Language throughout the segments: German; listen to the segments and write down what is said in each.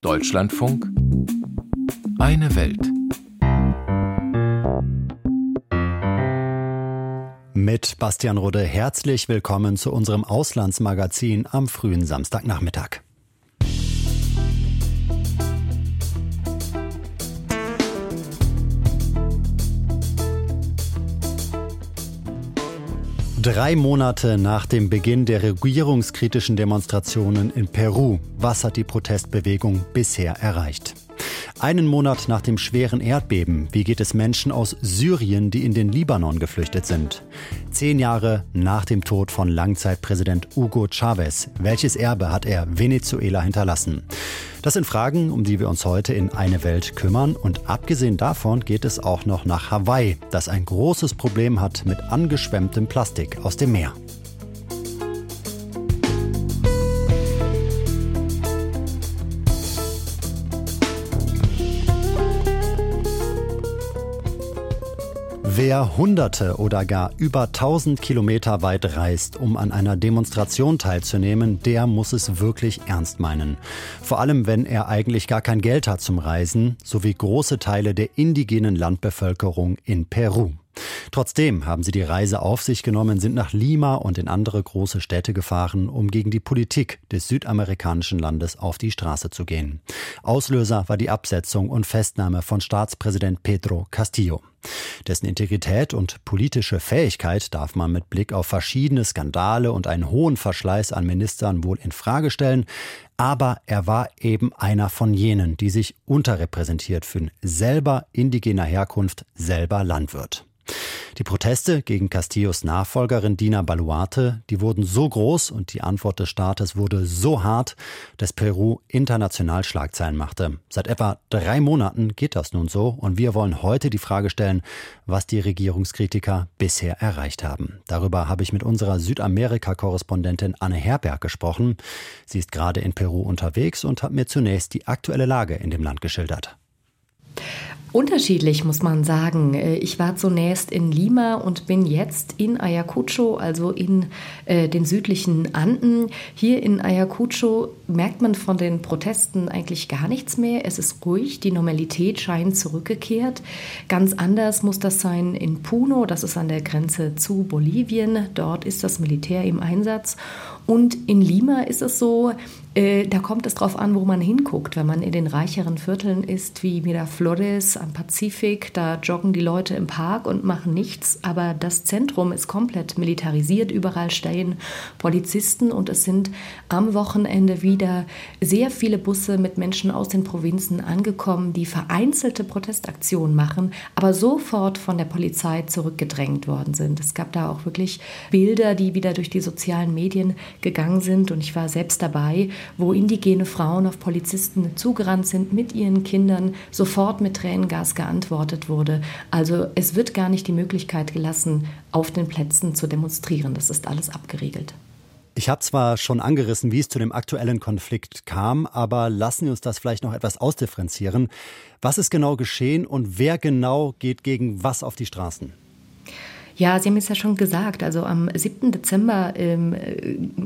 Deutschlandfunk Eine Welt. Mit Bastian Rode herzlich willkommen zu unserem Auslandsmagazin am frühen Samstagnachmittag. Drei Monate nach dem Beginn der regierungskritischen Demonstrationen in Peru, was hat die Protestbewegung bisher erreicht? Einen Monat nach dem schweren Erdbeben, wie geht es Menschen aus Syrien, die in den Libanon geflüchtet sind? Zehn Jahre nach dem Tod von Langzeitpräsident Hugo Chavez, welches Erbe hat er Venezuela hinterlassen? Das sind Fragen, um die wir uns heute in eine Welt kümmern. Und abgesehen davon geht es auch noch nach Hawaii, das ein großes Problem hat mit angeschwemmtem Plastik aus dem Meer. Wer Hunderte oder gar über tausend Kilometer weit reist, um an einer Demonstration teilzunehmen, der muss es wirklich ernst meinen. Vor allem, wenn er eigentlich gar kein Geld hat zum Reisen, sowie große Teile der indigenen Landbevölkerung in Peru. Trotzdem haben sie die Reise auf sich genommen, sind nach Lima und in andere große Städte gefahren, um gegen die Politik des südamerikanischen Landes auf die Straße zu gehen. Auslöser war die Absetzung und Festnahme von Staatspräsident Pedro Castillo. Dessen Integrität und politische Fähigkeit darf man mit Blick auf verschiedene Skandale und einen hohen Verschleiß an Ministern wohl in Frage stellen, aber er war eben einer von jenen, die sich unterrepräsentiert fühlen, selber indigener Herkunft, selber Landwirt. Die Proteste gegen Castillos Nachfolgerin Dina Baluarte, die wurden so groß und die Antwort des Staates wurde so hart, dass Peru international Schlagzeilen machte. Seit etwa drei Monaten geht das nun so und wir wollen heute die Frage stellen, was die Regierungskritiker bisher erreicht haben. Darüber habe ich mit unserer Südamerika-Korrespondentin Anne Herberg gesprochen. Sie ist gerade in Peru unterwegs und hat mir zunächst die aktuelle Lage in dem Land geschildert. Unterschiedlich muss man sagen. Äh, ich war zunächst in Lima und bin jetzt in Ayacucho, also in äh, den südlichen Anden. Hier in Ayacucho merkt man von den Protesten eigentlich gar nichts mehr. Es ist ruhig, die Normalität scheint zurückgekehrt. Ganz anders muss das sein in Puno, das ist an der Grenze zu Bolivien. Dort ist das Militär im Einsatz. Und in Lima ist es so, äh, da kommt es darauf an, wo man hinguckt. Wenn man in den reicheren Vierteln ist, wie Miraflores am Pazifik, da joggen die Leute im Park und machen nichts. Aber das Zentrum ist komplett militarisiert. Überall stehen Polizisten und es sind am Wochenende wieder sehr viele Busse mit Menschen aus den Provinzen angekommen, die vereinzelte Protestaktionen machen, aber sofort von der Polizei zurückgedrängt worden sind. Es gab da auch wirklich Bilder, die wieder durch die sozialen Medien gegangen sind und ich war selbst dabei, wo indigene Frauen auf Polizisten zugerannt sind mit ihren Kindern, sofort mit Tränengas geantwortet wurde. Also es wird gar nicht die Möglichkeit gelassen, auf den Plätzen zu demonstrieren. Das ist alles abgeriegelt. Ich habe zwar schon angerissen, wie es zu dem aktuellen Konflikt kam, aber lassen Sie uns das vielleicht noch etwas ausdifferenzieren. Was ist genau geschehen und wer genau geht gegen was auf die Straßen? Ja, Sie haben es ja schon gesagt. Also am 7. Dezember ähm,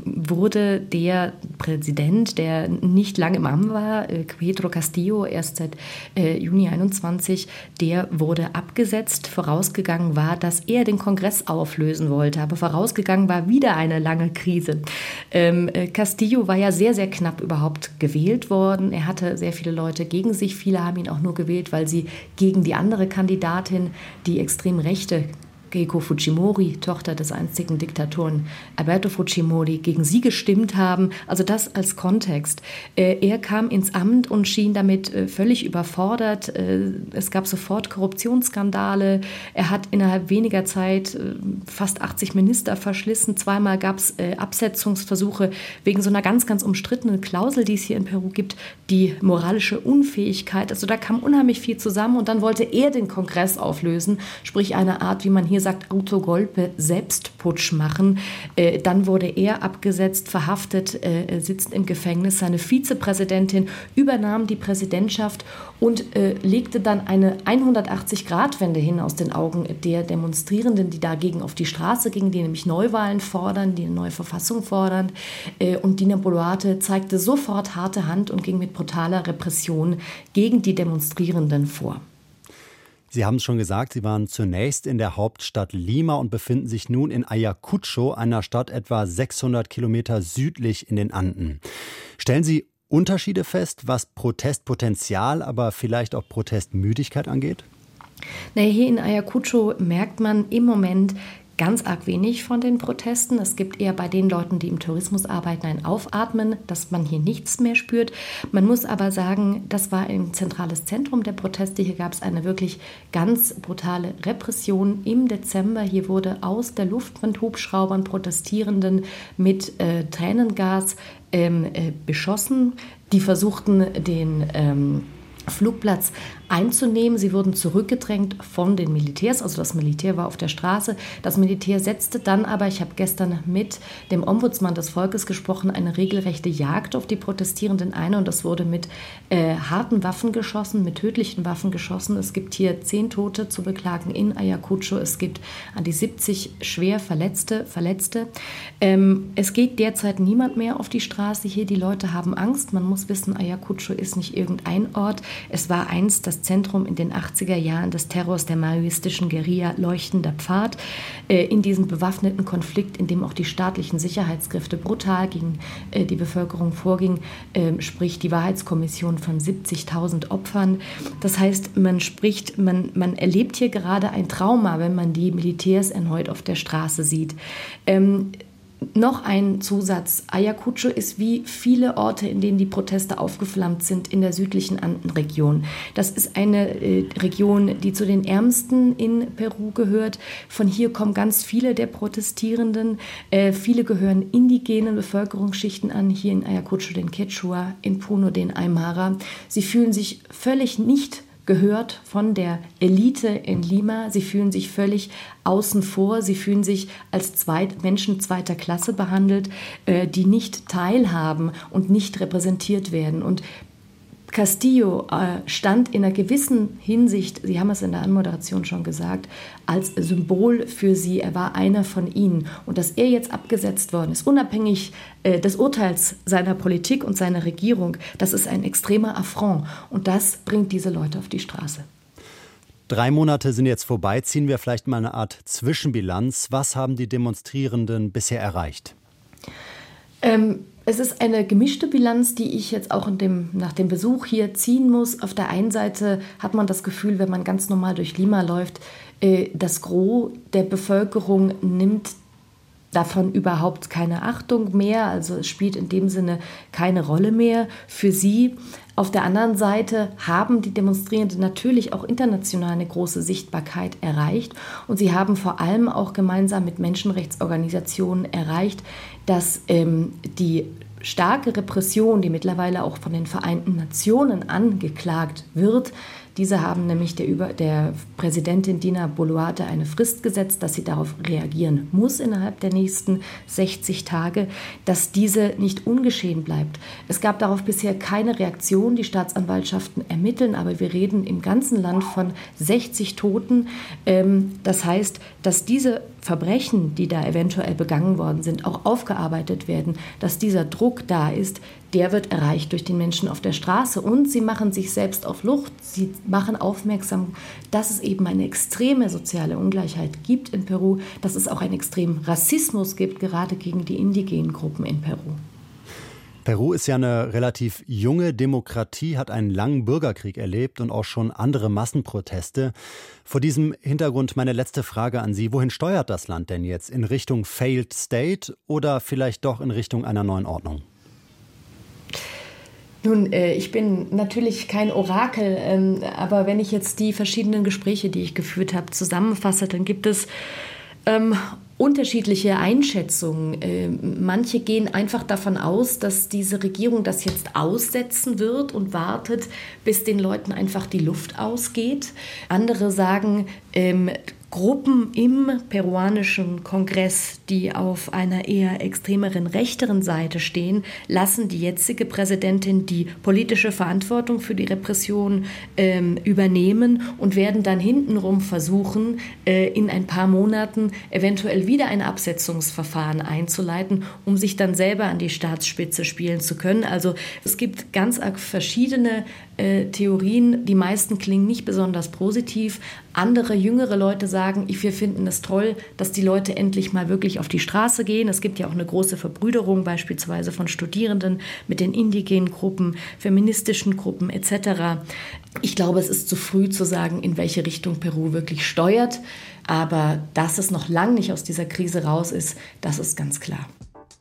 wurde der Präsident, der nicht lange im Amt war, äh, Pedro Castillo, erst seit äh, Juni 21, der wurde abgesetzt. Vorausgegangen war, dass er den Kongress auflösen wollte. Aber vorausgegangen war wieder eine lange Krise. Ähm, äh, Castillo war ja sehr, sehr knapp überhaupt gewählt worden. Er hatte sehr viele Leute gegen sich. Viele haben ihn auch nur gewählt, weil sie gegen die andere Kandidatin, die extrem rechte Keiko Fujimori, Tochter des einstigen Diktatoren Alberto Fujimori, gegen sie gestimmt haben. Also das als Kontext. Äh, er kam ins Amt und schien damit äh, völlig überfordert. Äh, es gab sofort Korruptionsskandale. Er hat innerhalb weniger Zeit fast 80 Minister verschlissen. Zweimal gab es Absetzungsversuche wegen so einer ganz, ganz umstrittenen Klausel, die es hier in Peru gibt, die moralische Unfähigkeit. Also da kam unheimlich viel zusammen und dann wollte er den Kongress auflösen, sprich eine Art, wie man hier gesagt Autogolpe Selbstputsch machen. Äh, dann wurde er abgesetzt, verhaftet, äh, sitzt im Gefängnis. Seine Vizepräsidentin übernahm die Präsidentschaft und äh, legte dann eine 180-Grad-Wende hin aus den Augen der Demonstrierenden, die dagegen auf die Straße gingen, die nämlich Neuwahlen fordern, die eine neue Verfassung fordern. Äh, und Dina Boluarte zeigte sofort harte Hand und ging mit brutaler Repression gegen die Demonstrierenden vor. Sie haben es schon gesagt, Sie waren zunächst in der Hauptstadt Lima und befinden sich nun in Ayacucho, einer Stadt etwa 600 Kilometer südlich in den Anden. Stellen Sie Unterschiede fest, was Protestpotenzial, aber vielleicht auch Protestmüdigkeit angeht? Naja, hier in Ayacucho merkt man im Moment ganz arg wenig von den Protesten. Es gibt eher bei den Leuten, die im Tourismus arbeiten, ein Aufatmen, dass man hier nichts mehr spürt. Man muss aber sagen, das war ein zentrales Zentrum der Proteste. Hier gab es eine wirklich ganz brutale Repression im Dezember. Hier wurde aus der Luft von Hubschraubern Protestierenden mit äh, Tränengas ähm, äh, beschossen. Die versuchten den ähm, Flugplatz einzunehmen. Sie wurden zurückgedrängt von den Militärs, also das Militär war auf der Straße. Das Militär setzte dann aber, ich habe gestern mit dem Ombudsmann des Volkes gesprochen, eine regelrechte Jagd auf die Protestierenden ein und das wurde mit äh, harten Waffen geschossen, mit tödlichen Waffen geschossen. Es gibt hier zehn Tote zu beklagen in Ayacucho. Es gibt an die 70 schwer Verletzte. Verletzte. Ähm, es geht derzeit niemand mehr auf die Straße hier. Die Leute haben Angst. Man muss wissen, Ayacucho ist nicht irgendein Ort. Es war einst das Zentrum in den 80er Jahren des Terrors der maoistischen Guerilla Leuchtender Pfad. Äh, in diesem bewaffneten Konflikt, in dem auch die staatlichen Sicherheitskräfte brutal gegen äh, die Bevölkerung vorgingen, ähm, spricht die Wahrheitskommission von 70.000 Opfern. Das heißt, man spricht, man, man erlebt hier gerade ein Trauma, wenn man die Militärs erneut auf der Straße sieht. Ähm, noch ein Zusatz. Ayacucho ist wie viele Orte, in denen die Proteste aufgeflammt sind, in der südlichen Andenregion. Das ist eine äh, Region, die zu den ärmsten in Peru gehört. Von hier kommen ganz viele der Protestierenden. Äh, viele gehören indigenen Bevölkerungsschichten an, hier in Ayacucho den Quechua, in Puno den Aymara. Sie fühlen sich völlig nicht gehört von der Elite in Lima. Sie fühlen sich völlig außen vor. Sie fühlen sich als Zweit Menschen zweiter Klasse behandelt, äh, die nicht teilhaben und nicht repräsentiert werden. Und Castillo äh, stand in einer gewissen Hinsicht, Sie haben es in der Anmoderation schon gesagt, als Symbol für sie. Er war einer von ihnen. Und dass er jetzt abgesetzt worden ist, unabhängig äh, des Urteils seiner Politik und seiner Regierung, das ist ein extremer Affront. Und das bringt diese Leute auf die Straße. Drei Monate sind jetzt vorbei. Ziehen wir vielleicht mal eine Art Zwischenbilanz. Was haben die Demonstrierenden bisher erreicht? Ähm, es ist eine gemischte Bilanz, die ich jetzt auch dem, nach dem Besuch hier ziehen muss. Auf der einen Seite hat man das Gefühl, wenn man ganz normal durch Lima läuft, äh, das Gros der Bevölkerung nimmt davon überhaupt keine Achtung mehr. Also es spielt in dem Sinne keine Rolle mehr für sie. Auf der anderen Seite haben die Demonstrierenden natürlich auch international eine große Sichtbarkeit erreicht und sie haben vor allem auch gemeinsam mit Menschenrechtsorganisationen erreicht, dass ähm, die starke Repression, die mittlerweile auch von den Vereinten Nationen angeklagt wird, diese haben nämlich der, Über der Präsidentin Dina Boluarte eine Frist gesetzt, dass sie darauf reagieren muss innerhalb der nächsten 60 Tage, dass diese nicht ungeschehen bleibt. Es gab darauf bisher keine Reaktion. Die Staatsanwaltschaften ermitteln, aber wir reden im ganzen Land von 60 Toten. Ähm, das heißt, dass diese Verbrechen, die da eventuell begangen worden sind, auch aufgearbeitet werden, dass dieser Druck da ist, der wird erreicht durch den Menschen auf der Straße. Und sie machen sich selbst auf Lucht. Sie machen aufmerksam, dass es eben eine extreme soziale Ungleichheit gibt in Peru, dass es auch einen extremen Rassismus gibt, gerade gegen die indigenen Gruppen in Peru. Peru ist ja eine relativ junge Demokratie, hat einen langen Bürgerkrieg erlebt und auch schon andere Massenproteste. Vor diesem Hintergrund meine letzte Frage an Sie. Wohin steuert das Land denn jetzt? In Richtung Failed State oder vielleicht doch in Richtung einer neuen Ordnung? Nun, äh, ich bin natürlich kein Orakel, ähm, aber wenn ich jetzt die verschiedenen Gespräche, die ich geführt habe, zusammenfasse, dann gibt es ähm, unterschiedliche Einschätzungen. Äh, manche gehen einfach davon aus, dass diese Regierung das jetzt aussetzen wird und wartet, bis den Leuten einfach die Luft ausgeht. Andere sagen, ähm, Gruppen im peruanischen Kongress, die auf einer eher extremeren rechteren Seite stehen, lassen die jetzige Präsidentin die politische Verantwortung für die Repression ähm, übernehmen und werden dann hintenrum versuchen, äh, in ein paar Monaten eventuell wieder ein Absetzungsverfahren einzuleiten, um sich dann selber an die Staatsspitze spielen zu können. Also es gibt ganz verschiedene äh, Theorien. Die meisten klingen nicht besonders positiv. Andere jüngere Leute sagen, wir finden es toll, dass die Leute endlich mal wirklich auf die Straße gehen. Es gibt ja auch eine große Verbrüderung beispielsweise von Studierenden mit den indigenen Gruppen, feministischen Gruppen etc. Ich glaube, es ist zu früh zu sagen, in welche Richtung Peru wirklich steuert. Aber dass es noch lange nicht aus dieser Krise raus ist, das ist ganz klar.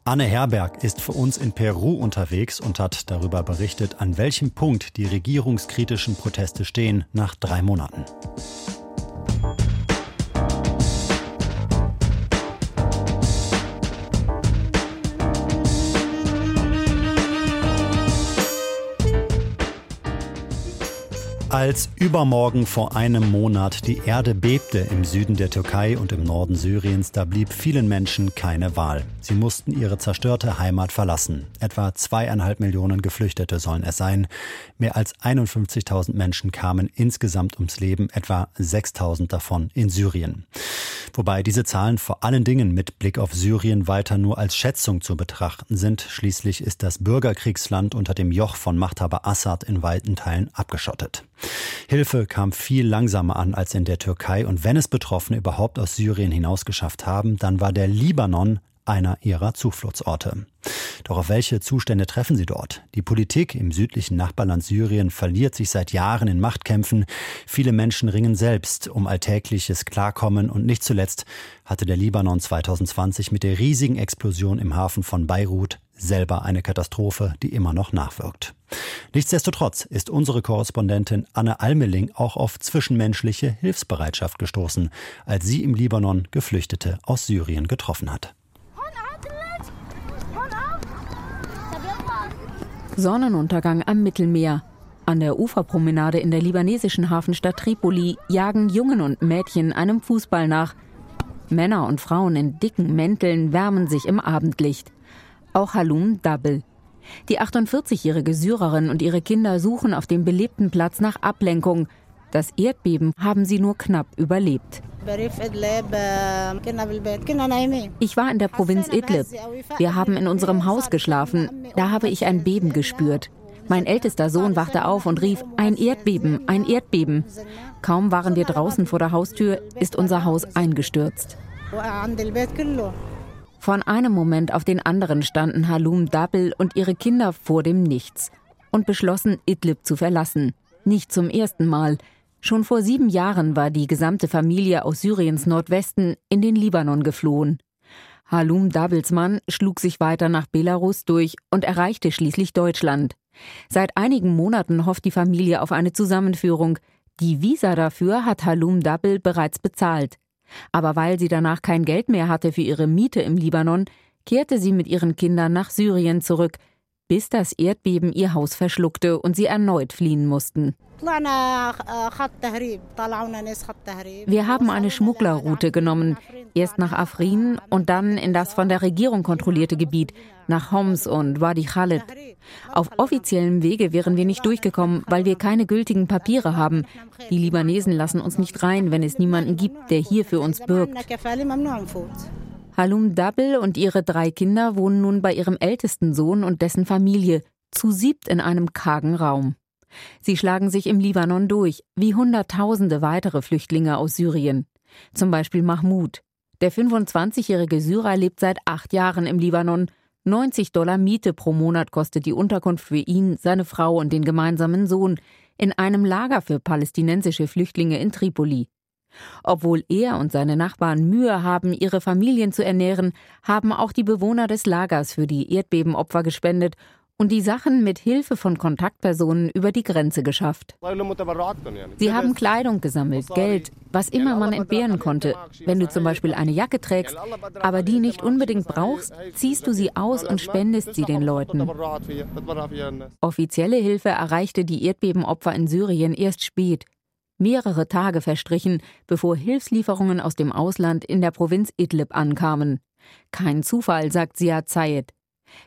Anne Herberg ist für uns in Peru unterwegs und hat darüber berichtet, an welchem Punkt die regierungskritischen Proteste stehen nach drei Monaten. Als übermorgen vor einem Monat die Erde bebte im Süden der Türkei und im Norden Syriens, da blieb vielen Menschen keine Wahl. Sie mussten ihre zerstörte Heimat verlassen. Etwa zweieinhalb Millionen Geflüchtete sollen es sein. Mehr als 51.000 Menschen kamen insgesamt ums Leben, etwa 6.000 davon in Syrien. Wobei diese Zahlen vor allen Dingen mit Blick auf Syrien weiter nur als Schätzung zu betrachten sind. Schließlich ist das Bürgerkriegsland unter dem Joch von Machthaber Assad in weiten Teilen abgeschottet. Hilfe kam viel langsamer an als in der Türkei. Und wenn es Betroffene überhaupt aus Syrien hinausgeschafft haben, dann war der Libanon einer ihrer Zufluchtsorte. Doch auf welche Zustände treffen sie dort? Die Politik im südlichen Nachbarland Syrien verliert sich seit Jahren in Machtkämpfen. Viele Menschen ringen selbst um alltägliches Klarkommen und nicht zuletzt hatte der Libanon 2020 mit der riesigen Explosion im Hafen von Beirut selber eine Katastrophe, die immer noch nachwirkt. Nichtsdestotrotz ist unsere Korrespondentin Anne Almeling auch auf zwischenmenschliche Hilfsbereitschaft gestoßen, als sie im Libanon Geflüchtete aus Syrien getroffen hat. Sonnenuntergang am Mittelmeer. An der Uferpromenade in der libanesischen Hafenstadt Tripoli jagen Jungen und Mädchen einem Fußball nach. Männer und Frauen in dicken Mänteln wärmen sich im Abendlicht. Auch Halum Double. Die 48-jährige Syrerin und ihre Kinder suchen auf dem belebten Platz nach Ablenkung. Das Erdbeben haben sie nur knapp überlebt. Ich war in der Provinz Idlib. Wir haben in unserem Haus geschlafen. Da habe ich ein Beben gespürt. Mein ältester Sohn wachte auf und rief, ein Erdbeben, ein Erdbeben. Kaum waren wir draußen vor der Haustür, ist unser Haus eingestürzt. Von einem Moment auf den anderen standen Halum Dabel und ihre Kinder vor dem Nichts und beschlossen, Idlib zu verlassen. Nicht zum ersten Mal. Schon vor sieben Jahren war die gesamte Familie aus Syriens Nordwesten in den Libanon geflohen. Halum Dabelsmann schlug sich weiter nach Belarus durch und erreichte schließlich Deutschland. Seit einigen Monaten hofft die Familie auf eine Zusammenführung. Die Visa dafür hat Halum Dabel bereits bezahlt. Aber weil sie danach kein Geld mehr hatte für ihre Miete im Libanon, kehrte sie mit ihren Kindern nach Syrien zurück, bis das Erdbeben ihr Haus verschluckte und sie erneut fliehen mussten. Wir haben eine Schmugglerroute genommen, erst nach Afrin und dann in das von der Regierung kontrollierte Gebiet, nach Homs und Wadi Khalid. Auf offiziellem Wege wären wir nicht durchgekommen, weil wir keine gültigen Papiere haben. Die Libanesen lassen uns nicht rein, wenn es niemanden gibt, der hier für uns bürgt. Halum Dabel und ihre drei Kinder wohnen nun bei ihrem ältesten Sohn und dessen Familie, zu siebt in einem kargen Raum. Sie schlagen sich im Libanon durch, wie Hunderttausende weitere Flüchtlinge aus Syrien. Zum Beispiel Mahmoud. Der 25-jährige Syrer lebt seit acht Jahren im Libanon. 90 Dollar Miete pro Monat kostet die Unterkunft für ihn, seine Frau und den gemeinsamen Sohn in einem Lager für palästinensische Flüchtlinge in Tripoli. Obwohl er und seine Nachbarn Mühe haben, ihre Familien zu ernähren, haben auch die Bewohner des Lagers für die Erdbebenopfer gespendet und die Sachen mit Hilfe von Kontaktpersonen über die Grenze geschafft. Sie haben Kleidung gesammelt, Geld, was immer man entbehren konnte. Wenn du zum Beispiel eine Jacke trägst, aber die nicht unbedingt brauchst, ziehst du sie aus und spendest sie den Leuten. Offizielle Hilfe erreichte die Erdbebenopfer in Syrien erst spät. Mehrere Tage verstrichen, bevor Hilfslieferungen aus dem Ausland in der Provinz Idlib ankamen. Kein Zufall, sagt Siad Zayed.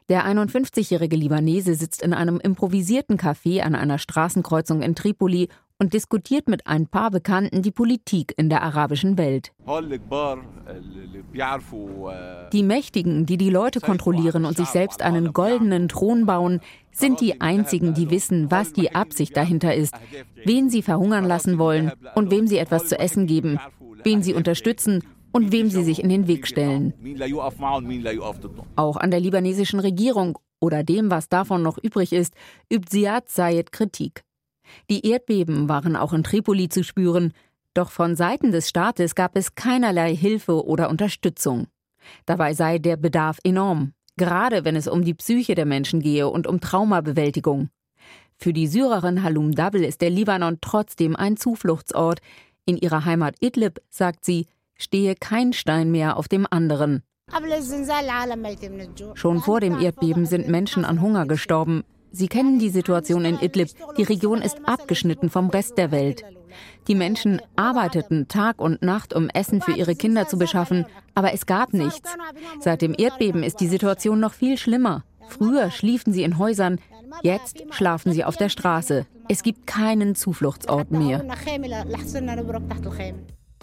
Der 51-jährige Libanese sitzt in einem improvisierten Café an einer Straßenkreuzung in Tripoli und diskutiert mit ein paar Bekannten die Politik in der arabischen Welt. Die Mächtigen, die die Leute kontrollieren und sich selbst einen goldenen Thron bauen, sind die einzigen, die wissen, was die Absicht dahinter ist, wen sie verhungern lassen wollen und wem sie etwas zu essen geben, wen sie unterstützen und wem sie sich in den Weg stellen. Auch an der libanesischen Regierung oder dem, was davon noch übrig ist, übt Ziad Zayed Kritik. Die Erdbeben waren auch in Tripoli zu spüren, doch von Seiten des Staates gab es keinerlei Hilfe oder Unterstützung. Dabei sei der Bedarf enorm, gerade wenn es um die Psyche der Menschen gehe und um Traumabewältigung. Für die Syrerin Halum Dabel ist der Libanon trotzdem ein Zufluchtsort. In ihrer Heimat Idlib, sagt sie, stehe kein Stein mehr auf dem anderen. Schon vor dem Erdbeben sind Menschen an Hunger gestorben. Sie kennen die Situation in Idlib. Die Region ist abgeschnitten vom Rest der Welt. Die Menschen arbeiteten Tag und Nacht, um Essen für ihre Kinder zu beschaffen, aber es gab nichts. Seit dem Erdbeben ist die Situation noch viel schlimmer. Früher schliefen sie in Häusern, jetzt schlafen sie auf der Straße. Es gibt keinen Zufluchtsort mehr.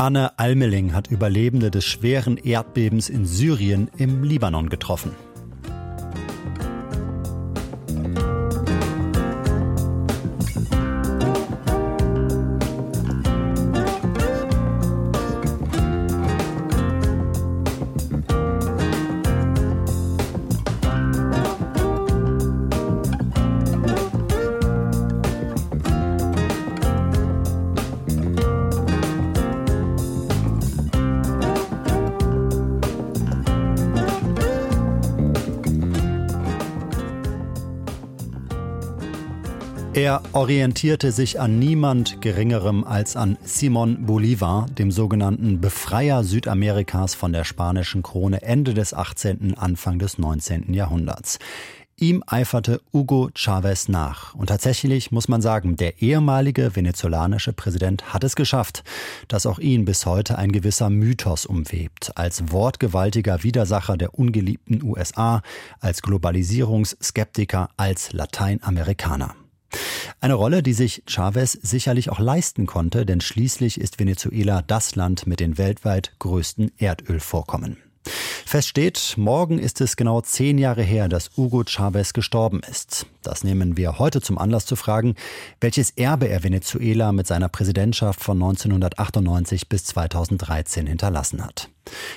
Anne Almeling hat Überlebende des schweren Erdbebens in Syrien im Libanon getroffen. Er orientierte sich an niemand Geringerem als an Simon Bolivar, dem sogenannten Befreier Südamerikas von der spanischen Krone Ende des 18., Anfang des 19. Jahrhunderts. Ihm eiferte Hugo Chavez nach. Und tatsächlich muss man sagen, der ehemalige venezolanische Präsident hat es geschafft, dass auch ihn bis heute ein gewisser Mythos umwebt. Als wortgewaltiger Widersacher der ungeliebten USA, als Globalisierungsskeptiker, als Lateinamerikaner. Eine Rolle, die sich Chavez sicherlich auch leisten konnte, denn schließlich ist Venezuela das Land mit den weltweit größten Erdölvorkommen. Fest steht, morgen ist es genau zehn Jahre her, dass Hugo Chavez gestorben ist. Das nehmen wir heute zum Anlass zu fragen, welches Erbe er Venezuela mit seiner Präsidentschaft von 1998 bis 2013 hinterlassen hat.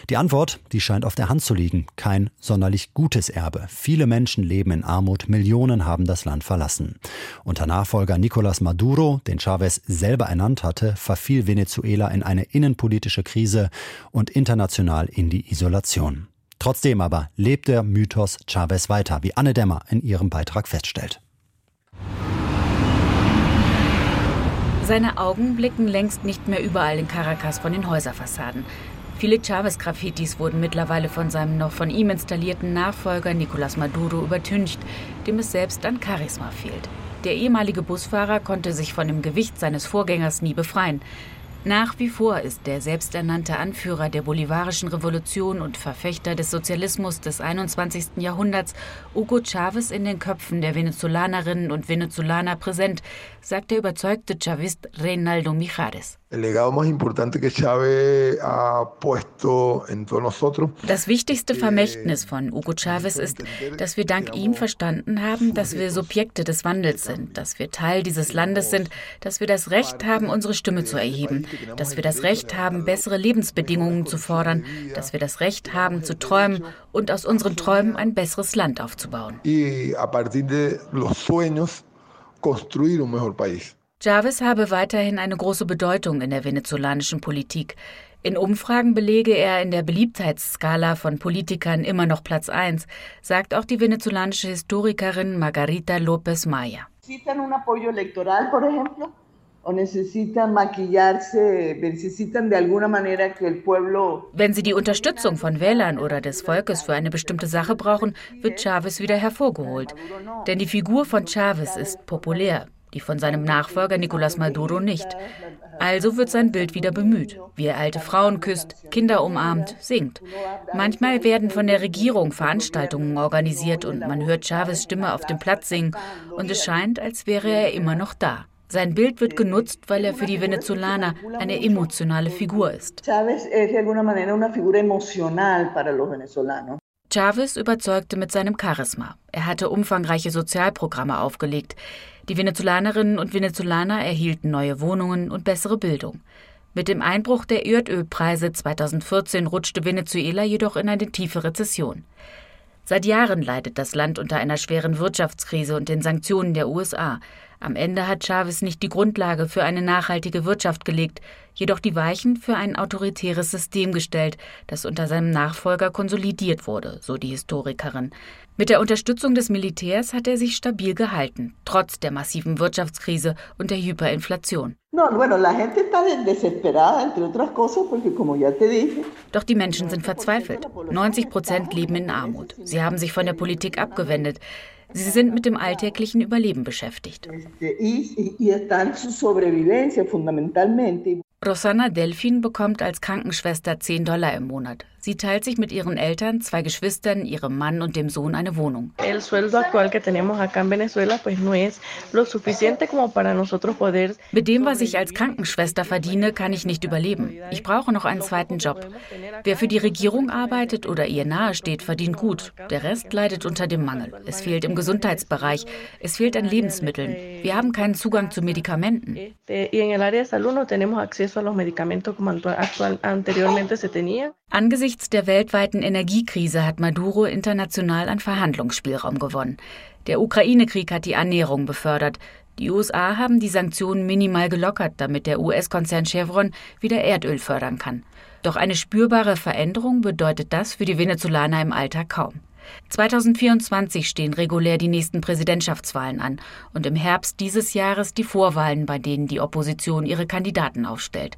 Die Antwort, die scheint auf der Hand zu liegen. Kein sonderlich gutes Erbe. Viele Menschen leben in Armut, Millionen haben das Land verlassen. Unter Nachfolger Nicolás Maduro, den Chavez selber ernannt hatte, verfiel Venezuela in eine innenpolitische Krise und international in die Isolation. Trotzdem aber lebt der Mythos Chavez weiter, wie Anne Dämmer in ihrem Beitrag feststellt. Seine Augen blicken längst nicht mehr überall in Caracas von den Häuserfassaden. Viele Chavez-Graffitis wurden mittlerweile von seinem noch von ihm installierten Nachfolger Nicolás Maduro übertüncht, dem es selbst an Charisma fehlt. Der ehemalige Busfahrer konnte sich von dem Gewicht seines Vorgängers nie befreien. Nach wie vor ist der selbsternannte Anführer der bolivarischen Revolution und Verfechter des Sozialismus des 21. Jahrhunderts Hugo Chavez in den Köpfen der Venezolanerinnen und Venezolaner präsent, sagt der überzeugte Chavist Reinaldo Mijares. Das wichtigste Vermächtnis von Hugo Chavez ist, dass wir dank ihm verstanden haben, dass wir Subjekte des Wandels sind, dass wir Teil dieses Landes sind, dass wir das Recht haben, unsere Stimme zu erheben, dass wir das Recht haben, bessere Lebensbedingungen zu fordern, dass wir das Recht haben, zu träumen und aus unseren Träumen ein besseres Land aufzubauen. Chavez habe weiterhin eine große Bedeutung in der venezolanischen Politik. In Umfragen belege er in der Beliebtheitsskala von Politikern immer noch Platz 1, sagt auch die venezolanische Historikerin Margarita López Maya. Wenn sie die Unterstützung von Wählern oder des Volkes für eine bestimmte Sache brauchen, wird Chavez wieder hervorgeholt. Denn die Figur von Chavez ist populär. die von seinem Nachfolger Nicolás Maduro nicht. Also wird sein Bild wieder bemüht, wie er alte Frauen küsst, Kinder umarmt, singt. Manchmal werden von der Regierung Veranstaltungen organisiert und man hört Chavez Stimme auf dem Platz singen und es scheint, als wäre er immer noch da. Sein Bild wird genutzt, weil er für die Venezolaner eine emotionale Figur ist. Chavez überzeugte mit seinem Charisma. Er hatte umfangreiche Sozialprogramme aufgelegt. Die Venezolanerinnen und Venezolaner erhielten neue Wohnungen und bessere Bildung. Mit dem Einbruch der Erdölpreise 2014 rutschte Venezuela jedoch in eine tiefe Rezession. Seit Jahren leidet das Land unter einer schweren Wirtschaftskrise und den Sanktionen der USA. Am Ende hat Chavez nicht die Grundlage für eine nachhaltige Wirtschaft gelegt, jedoch die Weichen für ein autoritäres System gestellt, das unter seinem Nachfolger konsolidiert wurde, so die Historikerin. Mit der Unterstützung des Militärs hat er sich stabil gehalten, trotz der massiven Wirtschaftskrise und der Hyperinflation. Doch die Menschen sind verzweifelt. 90 Prozent leben in Armut. Sie haben sich von der Politik abgewendet. Sie sind mit dem alltäglichen Überleben beschäftigt. Rosanna Delfin bekommt als Krankenschwester 10 Dollar im Monat. Sie teilt sich mit ihren Eltern, zwei Geschwistern, ihrem Mann und dem Sohn eine Wohnung. Mit dem, was ich als Krankenschwester verdiene, kann ich nicht überleben. Ich brauche noch einen zweiten Job. Wer für die Regierung arbeitet oder ihr nahesteht, verdient gut. Der Rest leidet unter dem Mangel. Es fehlt im Gesundheitsbereich. Es fehlt an Lebensmitteln. Wir haben keinen Zugang zu Medikamenten. Angesichts der weltweiten Energiekrise hat Maduro international an Verhandlungsspielraum gewonnen. Der Ukraine-Krieg hat die Annäherung befördert. Die USA haben die Sanktionen minimal gelockert, damit der US-Konzern Chevron wieder Erdöl fördern kann. Doch eine spürbare Veränderung bedeutet das für die Venezolaner im Alltag kaum. 2024 stehen regulär die nächsten Präsidentschaftswahlen an und im Herbst dieses Jahres die Vorwahlen, bei denen die Opposition ihre Kandidaten aufstellt.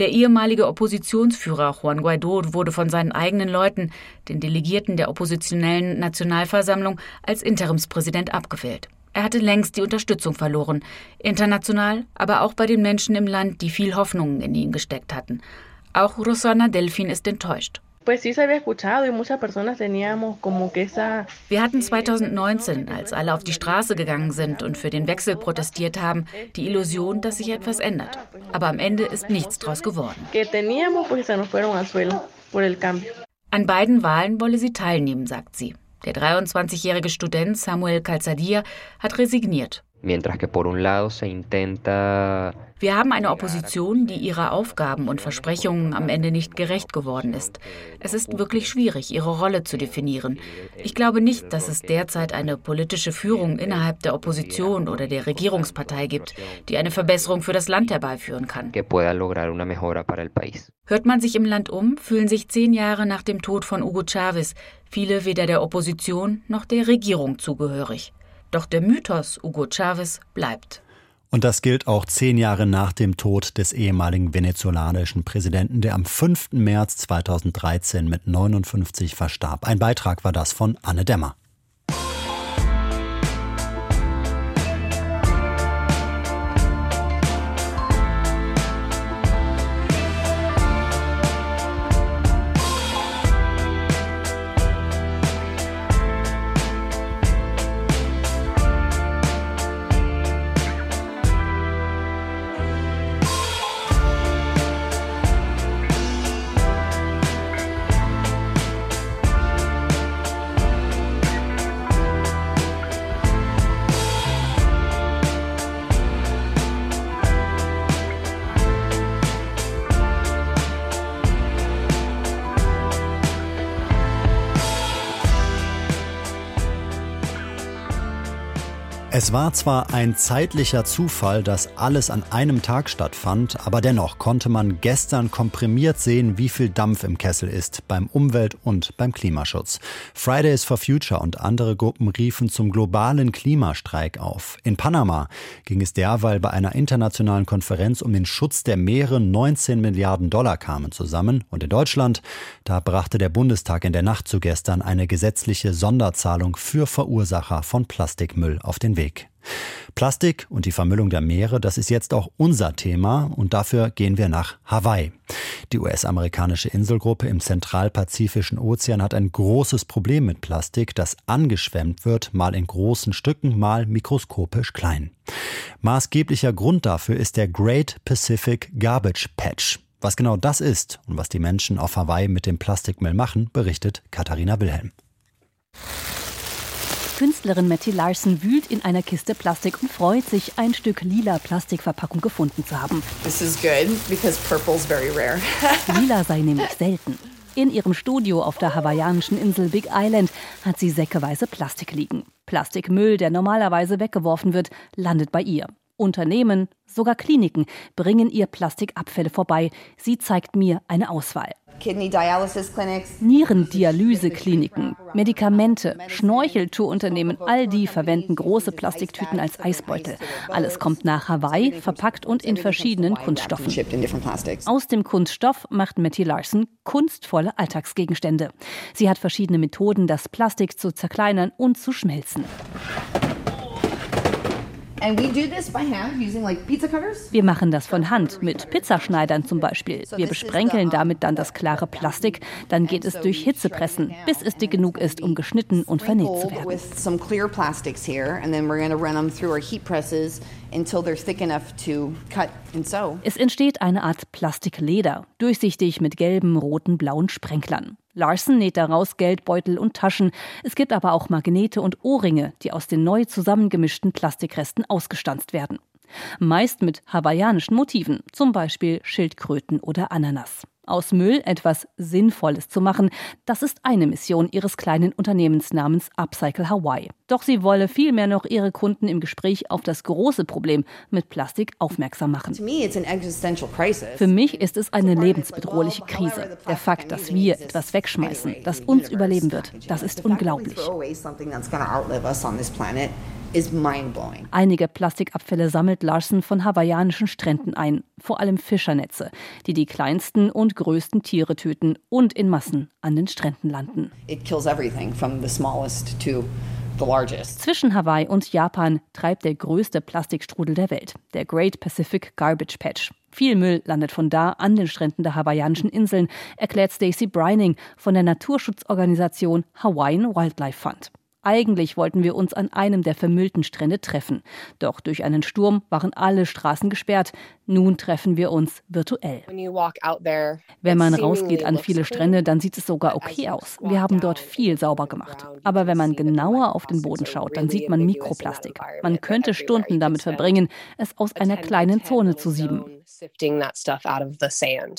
Der ehemalige Oppositionsführer Juan Guaido wurde von seinen eigenen Leuten, den Delegierten der oppositionellen Nationalversammlung, als Interimspräsident abgewählt. Er hatte längst die Unterstützung verloren, international, aber auch bei den Menschen im Land, die viel Hoffnungen in ihn gesteckt hatten. Auch Rosana Delfin ist enttäuscht. Wir hatten 2019, als alle auf die Straße gegangen sind und für den Wechsel protestiert haben, die Illusion, dass sich etwas ändert. Aber am Ende ist nichts draus geworden. An beiden Wahlen wolle sie teilnehmen, sagt sie. Der 23-jährige Student Samuel Calzadia hat resigniert. Wir haben eine Opposition, die ihrer Aufgaben und Versprechungen am Ende nicht gerecht geworden ist. Es ist wirklich schwierig, ihre Rolle zu definieren. Ich glaube nicht, dass es derzeit eine politische Führung innerhalb der Opposition oder der Regierungspartei gibt, die eine Verbesserung für das Land herbeiführen kann. Hört man sich im Land um, fühlen sich zehn Jahre nach dem Tod von Hugo Chavez viele weder der Opposition noch der Regierung zugehörig. Doch der Mythos Hugo Chavez bleibt. Und das gilt auch zehn Jahre nach dem Tod des ehemaligen venezolanischen Präsidenten, der am 5. März 2013 mit 59 verstarb. Ein Beitrag war das von Anne Dämmer. War zwar ein zeitlicher Zufall, dass alles an einem Tag stattfand, aber dennoch konnte man gestern komprimiert sehen, wie viel Dampf im Kessel ist beim Umwelt- und beim Klimaschutz. Fridays for Future und andere Gruppen riefen zum globalen Klimastreik auf. In Panama ging es derweil bei einer internationalen Konferenz um den Schutz der Meere 19 Milliarden Dollar kamen zusammen. Und in Deutschland, da brachte der Bundestag in der Nacht zu gestern eine gesetzliche Sonderzahlung für Verursacher von Plastikmüll auf den Weg. Plastik und die Vermüllung der Meere, das ist jetzt auch unser Thema und dafür gehen wir nach Hawaii. Die US-amerikanische Inselgruppe im zentralpazifischen Ozean hat ein großes Problem mit Plastik, das angeschwemmt wird, mal in großen Stücken, mal mikroskopisch klein. Maßgeblicher Grund dafür ist der Great Pacific Garbage Patch. Was genau das ist und was die Menschen auf Hawaii mit dem Plastikmüll machen, berichtet Katharina Wilhelm. Künstlerin Matty Larson wühlt in einer Kiste Plastik und freut sich, ein Stück lila Plastikverpackung gefunden zu haben. This is good because purple's very rare. lila sei nämlich selten. In ihrem Studio auf der hawaiianischen Insel Big Island hat sie säckeweise Plastik liegen. Plastikmüll, der normalerweise weggeworfen wird, landet bei ihr. Unternehmen, sogar Kliniken bringen ihr Plastikabfälle vorbei. Sie zeigt mir eine Auswahl. Nierendialysekliniken, Medikamente, Schnorcheltourunternehmen, all die verwenden große Plastiktüten als Eisbeutel. Alles kommt nach Hawaii, verpackt und in verschiedenen Kunststoffen. Aus dem Kunststoff macht Matty Larson kunstvolle Alltagsgegenstände. Sie hat verschiedene Methoden, das Plastik zu zerkleinern und zu schmelzen. Wir machen das von Hand, mit Pizzaschneidern zum Beispiel. Wir besprenkeln damit dann das klare Plastik. Dann geht es durch Hitzepressen, bis es dick genug ist, um geschnitten und vernäht zu werden. Es entsteht eine Art Plastikleder, durchsichtig mit gelben, roten, blauen Sprenklern. Larsen näht daraus Geldbeutel und Taschen. Es gibt aber auch Magnete und Ohrringe, die aus den neu zusammengemischten Plastikresten ausgestanzt werden. Meist mit hawaiianischen Motiven, zum Beispiel Schildkröten oder Ananas. Aus Müll etwas Sinnvolles zu machen, das ist eine Mission ihres kleinen Unternehmens namens Upcycle Hawaii. Doch sie wolle vielmehr noch ihre Kunden im Gespräch auf das große Problem mit Plastik aufmerksam machen. Für mich ist es eine lebensbedrohliche Krise. Der Fakt, dass wir etwas wegschmeißen, das uns überleben wird, das ist unglaublich. Einige Plastikabfälle sammelt Larsen von hawaiianischen Stränden ein, vor allem Fischernetze, die die kleinsten und größten Tiere töten und in Massen an den Stränden landen. Zwischen Hawaii und Japan treibt der größte Plastikstrudel der Welt, der Great Pacific Garbage Patch. Viel Müll landet von da an den Stränden der hawaiianischen Inseln, erklärt Stacey Brining von der Naturschutzorganisation Hawaiian Wildlife Fund. Eigentlich wollten wir uns an einem der vermüllten Strände treffen. Doch durch einen Sturm waren alle Straßen gesperrt. Nun treffen wir uns virtuell. Wenn man rausgeht an viele Strände, dann sieht es sogar okay aus. Wir haben dort viel sauber gemacht. Aber wenn man genauer auf den Boden schaut, dann sieht man Mikroplastik. Man könnte Stunden damit verbringen, es aus einer kleinen Zone zu sieben.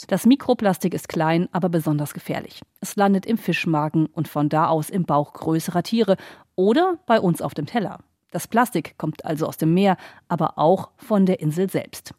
Das Mikroplastik ist klein, aber besonders gefährlich. Es landet im Fischmagen und von da aus im Bauch größerer Tiere oder bei uns auf dem Teller. Das Plastik kommt also aus dem Meer, aber auch von der Insel selbst.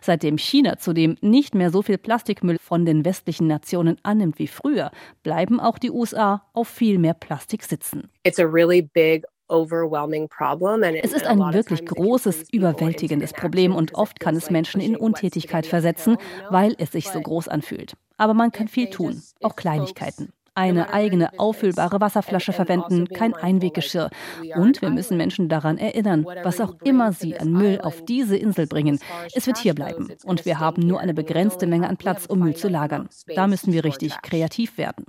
Seitdem China zudem nicht mehr so viel Plastikmüll von den westlichen Nationen annimmt wie früher, bleiben auch die USA auf viel mehr Plastik sitzen. It's a really big es ist ein wirklich großes, überwältigendes Problem und oft kann es Menschen in Untätigkeit versetzen, weil es sich so groß anfühlt. Aber man kann viel tun, auch Kleinigkeiten eine eigene auffüllbare Wasserflasche verwenden, kein Einweggeschirr. Und wir müssen Menschen daran erinnern, was auch immer sie an Müll auf diese Insel bringen. Es wird hier bleiben. Und wir haben nur eine begrenzte Menge an Platz, um Müll zu lagern. Da müssen wir richtig kreativ werden.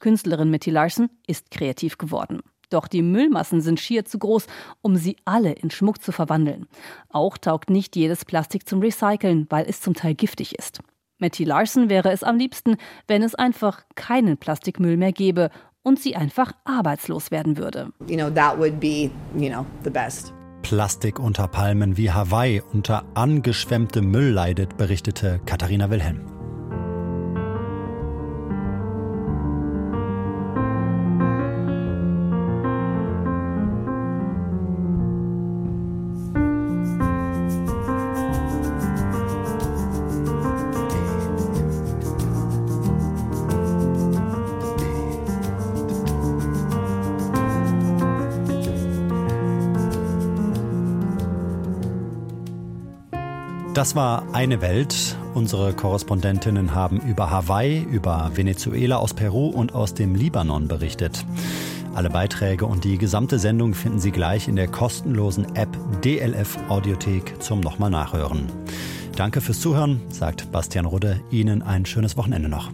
Künstlerin Mitty Larson ist kreativ geworden. Doch die Müllmassen sind schier zu groß, um sie alle in Schmuck zu verwandeln. Auch taugt nicht jedes Plastik zum Recyceln, weil es zum Teil giftig ist. Matty Larson wäre es am liebsten, wenn es einfach keinen Plastikmüll mehr gäbe und sie einfach arbeitslos werden würde. You know, that would be, you know, the best. Plastik unter Palmen wie Hawaii unter angeschwemmtem Müll leidet, berichtete Katharina Wilhelm. Das war eine Welt Unsere Korrespondentinnen haben über Hawaii, über Venezuela, aus Peru und aus dem Libanon berichtet. Alle Beiträge und die gesamte Sendung finden Sie gleich in der kostenlosen App DLF Audiothek zum nochmal nachhören. Danke fürs Zuhören, sagt Bastian Rudde. Ihnen ein schönes Wochenende noch.